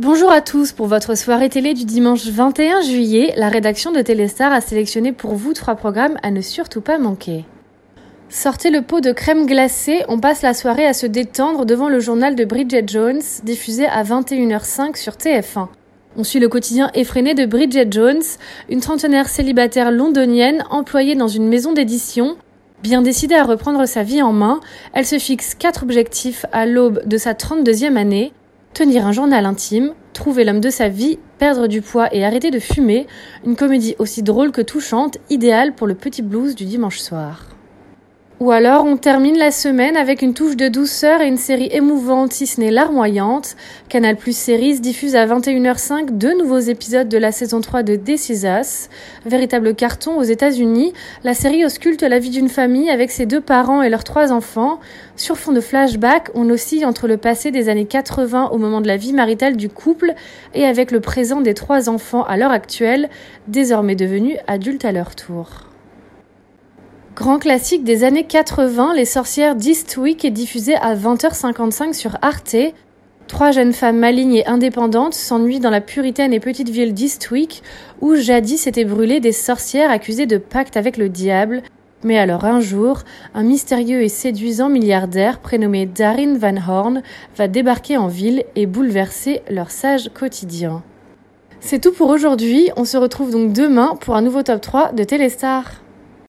Bonjour à tous pour votre soirée télé du dimanche 21 juillet. La rédaction de Téléstar a sélectionné pour vous trois programmes à ne surtout pas manquer. Sortez le pot de crème glacée, on passe la soirée à se détendre devant le journal de Bridget Jones, diffusé à 21h05 sur TF1. On suit le quotidien effréné de Bridget Jones, une trentenaire célibataire londonienne employée dans une maison d'édition. Bien décidée à reprendre sa vie en main, elle se fixe quatre objectifs à l'aube de sa 32e année tenir un journal intime, trouver l'homme de sa vie, perdre du poids et arrêter de fumer, une comédie aussi drôle que touchante, idéale pour le petit blues du dimanche soir. Ou alors on termine la semaine avec une touche de douceur et une série émouvante, si ce n'est larmoyante. Canal Plus Series diffuse à 21h05 deux nouveaux épisodes de la saison 3 de This. Véritable carton aux États-Unis, la série ausculte la vie d'une famille avec ses deux parents et leurs trois enfants. Sur fond de flashback, on oscille entre le passé des années 80 au moment de la vie maritale du couple et avec le présent des trois enfants à l'heure actuelle, désormais devenus adultes à leur tour. Grand classique des années 80, Les sorcières d'Eastwick est diffusé à 20h55 sur Arte. Trois jeunes femmes malignes et indépendantes s'ennuient dans la puritaine et petite ville d'Eastwick, où jadis étaient brûlées des sorcières accusées de pacte avec le diable. Mais alors un jour, un mystérieux et séduisant milliardaire prénommé Darin Van Horn va débarquer en ville et bouleverser leur sage quotidien. C'est tout pour aujourd'hui, on se retrouve donc demain pour un nouveau top 3 de Téléstar.